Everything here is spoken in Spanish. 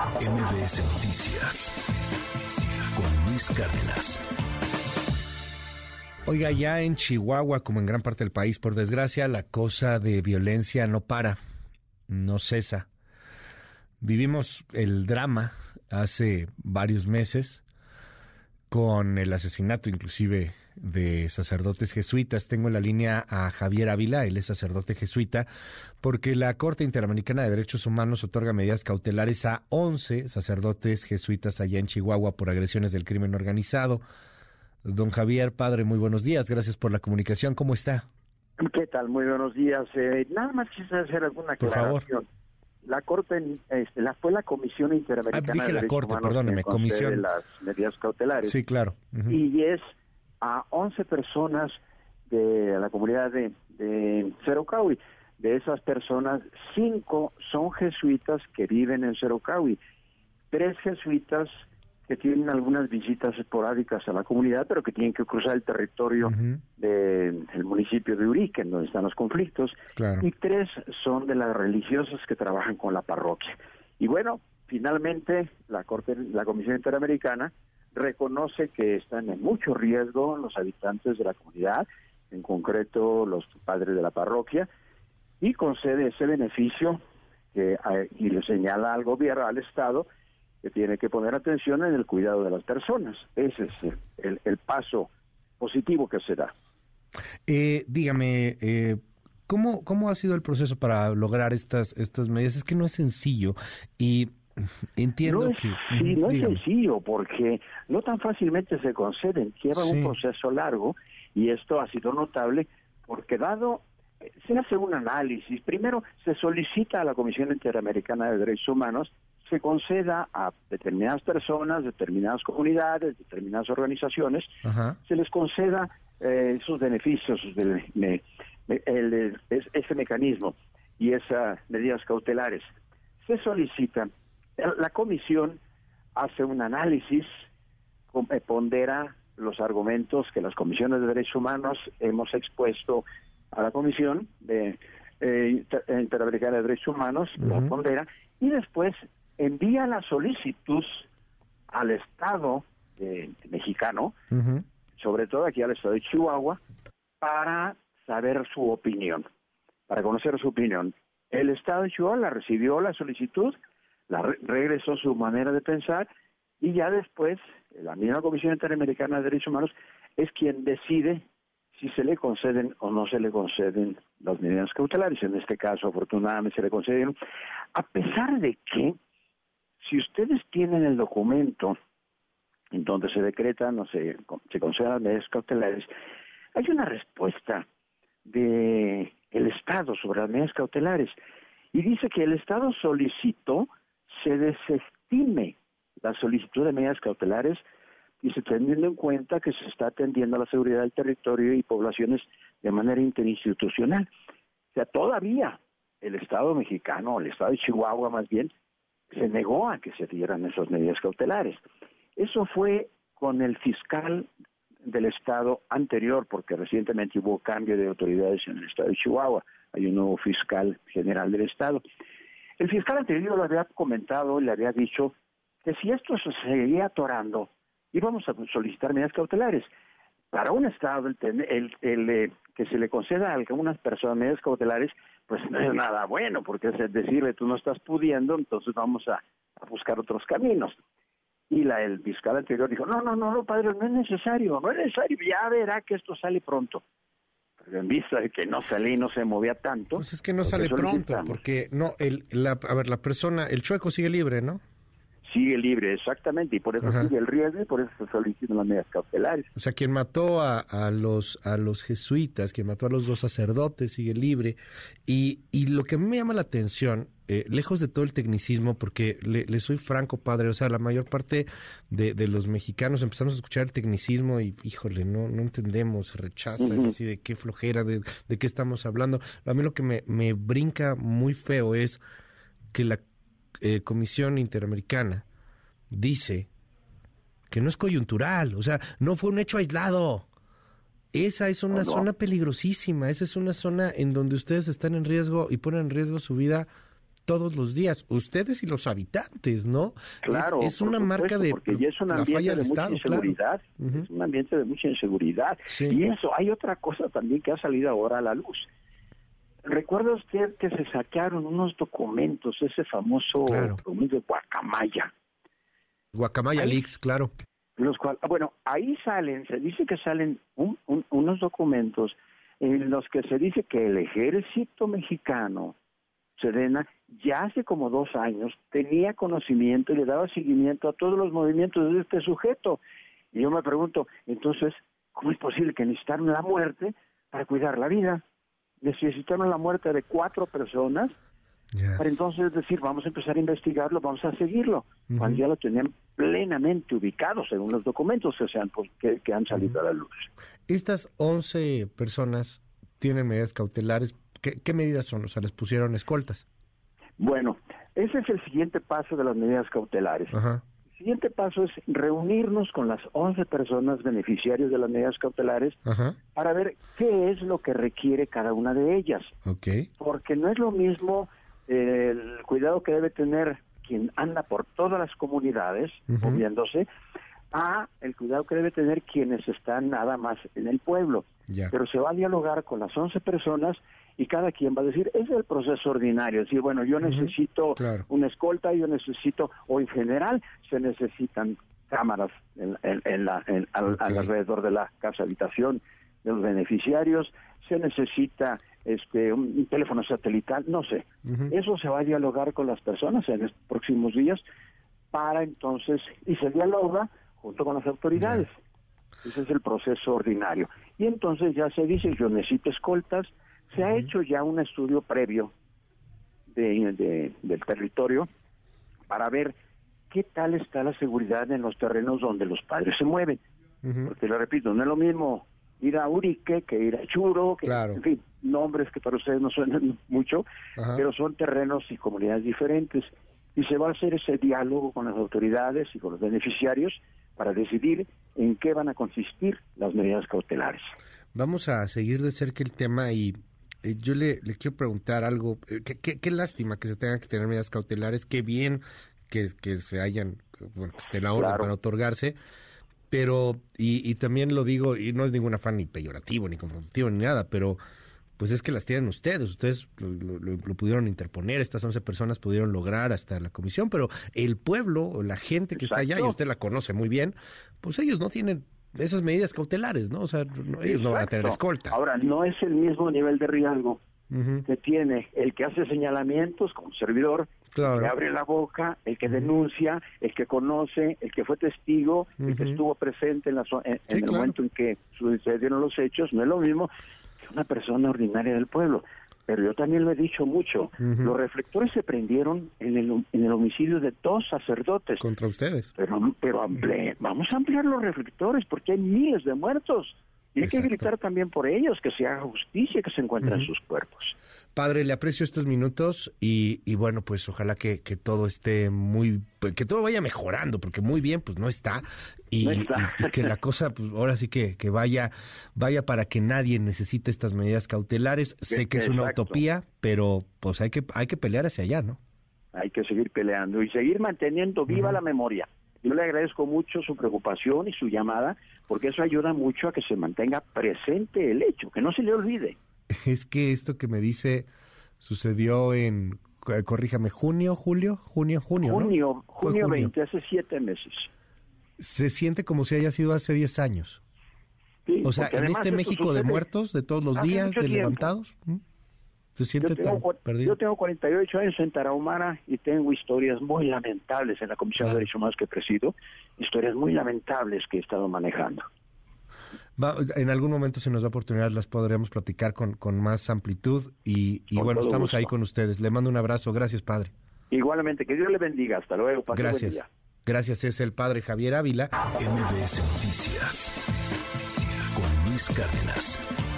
MBS Noticias con Luis Cárdenas. Oiga, ya en Chihuahua, como en gran parte del país, por desgracia, la cosa de violencia no para, no cesa. Vivimos el drama hace varios meses con el asesinato inclusive de sacerdotes jesuitas. Tengo en la línea a Javier Ávila, él es sacerdote jesuita, porque la Corte Interamericana de Derechos Humanos otorga medidas cautelares a 11 sacerdotes jesuitas allá en Chihuahua por agresiones del crimen organizado. Don Javier, padre, muy buenos días. Gracias por la comunicación. ¿Cómo está? ¿Qué tal? Muy buenos días. Eh, nada más quisiera hacer alguna aclaración. Por favor. La Corte, este, la, fue la Comisión Interamericana ah, dije la Corte, perdóneme, Comisión. de las medidas cautelares. Sí, claro. Y es a 11 personas de la comunidad de, de Cerocaui. De esas personas, cinco son jesuitas que viven en Cerocaui. Tres jesuitas que tienen algunas visitas esporádicas a la comunidad, pero que tienen que cruzar el territorio del municipio de Urique, donde están los conflictos. Y tres son de las religiosas que trabajan con la parroquia. Y bueno, finalmente la Corte, la Comisión Interamericana reconoce que están en mucho riesgo los habitantes de la comunidad, en concreto los padres de la parroquia, y concede ese beneficio que, y le señala al gobierno, al Estado, que tiene que poner atención en el cuidado de las personas. Ese es el, paso positivo que se da. Eh, dígame, eh, ¿cómo, ¿cómo ha sido el proceso para lograr estas, estas medidas? Es que no es sencillo y Entiendo no es, que... Sí, no es sencillo porque no tan fácilmente se conceden, lleva un proceso largo y esto ha sido notable porque dado, se hace un análisis, primero se solicita a la Comisión Interamericana de Derechos Humanos se conceda a determinadas personas, determinadas comunidades, determinadas organizaciones, se les conceda eh, esos beneficios, del, ese mecanismo y esas medidas cautelares. Se solicitan la comisión hace un análisis, eh, pondera los argumentos que las comisiones de derechos humanos hemos expuesto a la comisión de eh, interamericana de derechos humanos, la pondera, y después envía la solicitud al Estado eh, mexicano, sobre todo aquí al Estado de Chihuahua, para saber su opinión, para conocer su opinión. El Estado de Chihuahua recibió la solicitud, la regresó su manera de pensar y ya después la misma Comisión Interamericana de Derechos Humanos es quien decide si se le conceden o no se le conceden las medidas cautelares. En este caso, afortunadamente, se le concedieron, a pesar de que, si ustedes tienen el documento en donde se decretan o se, se conceden las medidas cautelares, hay una respuesta de el Estado sobre las medidas cautelares y dice que el Estado solicitó se desestime la solicitud de medidas cautelares y se teniendo en cuenta que se está atendiendo a la seguridad del territorio y poblaciones de manera interinstitucional. O sea, todavía el Estado mexicano, el Estado de Chihuahua más bien, se negó a que se dieran esas medidas cautelares. Eso fue con el fiscal del Estado anterior, porque recientemente hubo cambio de autoridades en el Estado de Chihuahua. Hay un nuevo fiscal general del Estado. El fiscal anterior lo había comentado y le había dicho que si esto se seguía atorando, íbamos a solicitar medidas cautelares. Para un Estado, el, el, eh, que se le conceda a algunas personas medidas cautelares, pues no es nada bueno, porque es decirle, tú no estás pudiendo, entonces vamos a, buscar otros caminos. Y la, el fiscal anterior dijo, no, no, no, no, padre, no es necesario, no es necesario, ya verá que esto sale pronto en vista de que no salía y no se movía tanto. Pues es que no sale pronto, porque no, el, la, a ver, la persona, el chueco sigue libre, ¿no? Sigue libre, exactamente, y por eso sigue el riesgo y por eso se solicitan las medidas cautelares. O sea, quien mató a, a, los, a los jesuitas, quien mató a los dos sacerdotes, sigue libre. Y, y lo que a mí me llama la atención eh, lejos de todo el tecnicismo, porque le, soy franco, padre, o sea, la mayor parte de, los mexicanos empezamos a escuchar el tecnicismo y, híjole, no, no entendemos, se rechaza, es así de qué flojera, de, de, qué estamos hablando. A mí lo que me, me brinca muy feo es que la eh, Comisión Interamericana dice que no es coyuntural, o sea, no fue un hecho aislado. Esa es una zona peligrosísima, esa es una zona en donde ustedes están en riesgo y ponen en riesgo su vida todos los días, ustedes y los habitantes, ¿no? Claro. Es, una marca de porque ya es un ambiente de mucha inseguridad, es un ambiente de mucha inseguridad. Y eso, hay otra cosa también que ha salido ahora a la luz. ¿Recuerda usted que se sacaron unos documentos, ese famoso documento de Guacamaya? Guacamaya Leaks, claro. Los cual, bueno, ahí salen, se dice que salen unos documentos en los que se dice que el ejército mexicano, Sedena, ya hace como dos años tenía conocimiento y le daba seguimiento a todos los movimientos de este sujeto. Y yo me pregunto, entonces, ¿cómo es posible que necesitaron la muerte para cuidar la vida? Necesitaron la muerte de cuatro personas para entonces decir, vamos a empezar a investigarlo, vamos a seguirlo, cuando ya lo tenían plenamente ubicado según los documentos que, han, que, han salido a la luz. Estas 11 personas tienen medidas cautelares. ¿Qué, medidas son? O sea, les pusieron escoltas. Bueno, ese es el siguiente paso de las medidas cautelares. El siguiente paso es reunirnos con las 11 personas beneficiarias de las medidas cautelares para ver qué es lo que requiere cada una de ellas. Okay. Porque no es lo mismo el cuidado que debe tener quien anda por todas las comunidades moviéndose a el cuidado que debe tener quienes están nada más en el pueblo. Pero se va a dialogar con las 11 personas y cada quien va a decir, es el proceso ordinario, es decir, bueno, yo necesito una escolta, yo necesito, o en general se necesitan cámaras en, la, alrededor de la casa habitación de los beneficiarios, se necesita este un, teléfono satelital, no sé. Eso se va a dialogar con las personas en los próximos días para entonces, y se dialoga junto con las autoridades. Ese es el proceso ordinario. Y entonces ya se dice, yo necesito escoltas, se ha hecho ya un estudio previo de, del territorio para ver qué tal está la seguridad en los terrenos donde los padres se mueven. Porque lo repito, no es lo mismo ir a Urique, que ir a Churo, que, en fin, nombres que para ustedes no suenan mucho, pero son terrenos y comunidades diferentes. Y se va a hacer ese diálogo con las autoridades y con los beneficiarios para decidir en qué van a consistir las medidas cautelares. Vamos a seguir de cerca el tema y eh, yo le, quiero preguntar algo. Eh, qué, lástima que se tengan que tener medidas cautelares, qué bien que, se hayan, bueno, que esté la hora para otorgarse pero, y, y, también lo digo, y no es ningún afán ni peyorativo, ni confrontativo, ni nada, pero pues es que las tienen ustedes, ustedes lo, pudieron interponer, estas 11 personas pudieron lograr hasta la comisión, pero el pueblo, la gente que está allá, y usted la conoce muy bien, pues ellos no tienen esas medidas cautelares, ¿no? O sea, ellos no van a tener escolta. Ahora, no es el mismo nivel de riesgo que tiene el que hace señalamientos como servidor, el que abre la boca, el que denuncia, el que conoce, el que fue testigo, el que estuvo presente en, la, en, el momento en que sucedieron los hechos, no es lo mismo una persona ordinaria del pueblo. Pero yo también lo he dicho mucho, los reflectores se prendieron en el, en el homicidio de dos sacerdotes. Contra ustedes. Pero, pero vamos a ampliar los reflectores porque hay miles de muertos. Y hay que gritar también por ellos, que se haga justicia, que se encuentren sus cuerpos. Padre, le aprecio estos minutos y, y bueno, pues ojalá que, que, todo esté muy, que todo vaya mejorando, porque muy bien, pues no está. Y, que la cosa, pues ahora sí que, que, vaya, vaya para que nadie necesite estas medidas cautelares. Sé que es una utopía, pero pues hay que, hay que pelear hacia allá, ¿no? Hay que seguir peleando y seguir manteniendo viva la memoria. Yo le agradezco mucho su preocupación y su llamada, porque eso ayuda mucho a que se mantenga presente el hecho, que no se le olvide. Es que esto que me dice sucedió en, corríjame, junio, julio, junio, junio. Junio, junio, 20, hace siete meses. Se siente como si haya sido hace diez años. o sea, en este México de muertos, de todos los días, de levantados yo tengo, Yo tengo 48 años en Tarahumara y tengo historias muy lamentables en la Comisión de Derechos Humanos que presido, historias muy lamentables que he estado manejando. en algún momento, si nos da oportunidad, las podremos platicar con, con más amplitud y, bueno, estamos ahí con ustedes. Le mando un abrazo. Gracias, padre. Igualmente, que Dios le bendiga. Hasta luego. Gracias. Gracias, es el padre Javier Ávila. MBS Noticias con Luis Cárdenas.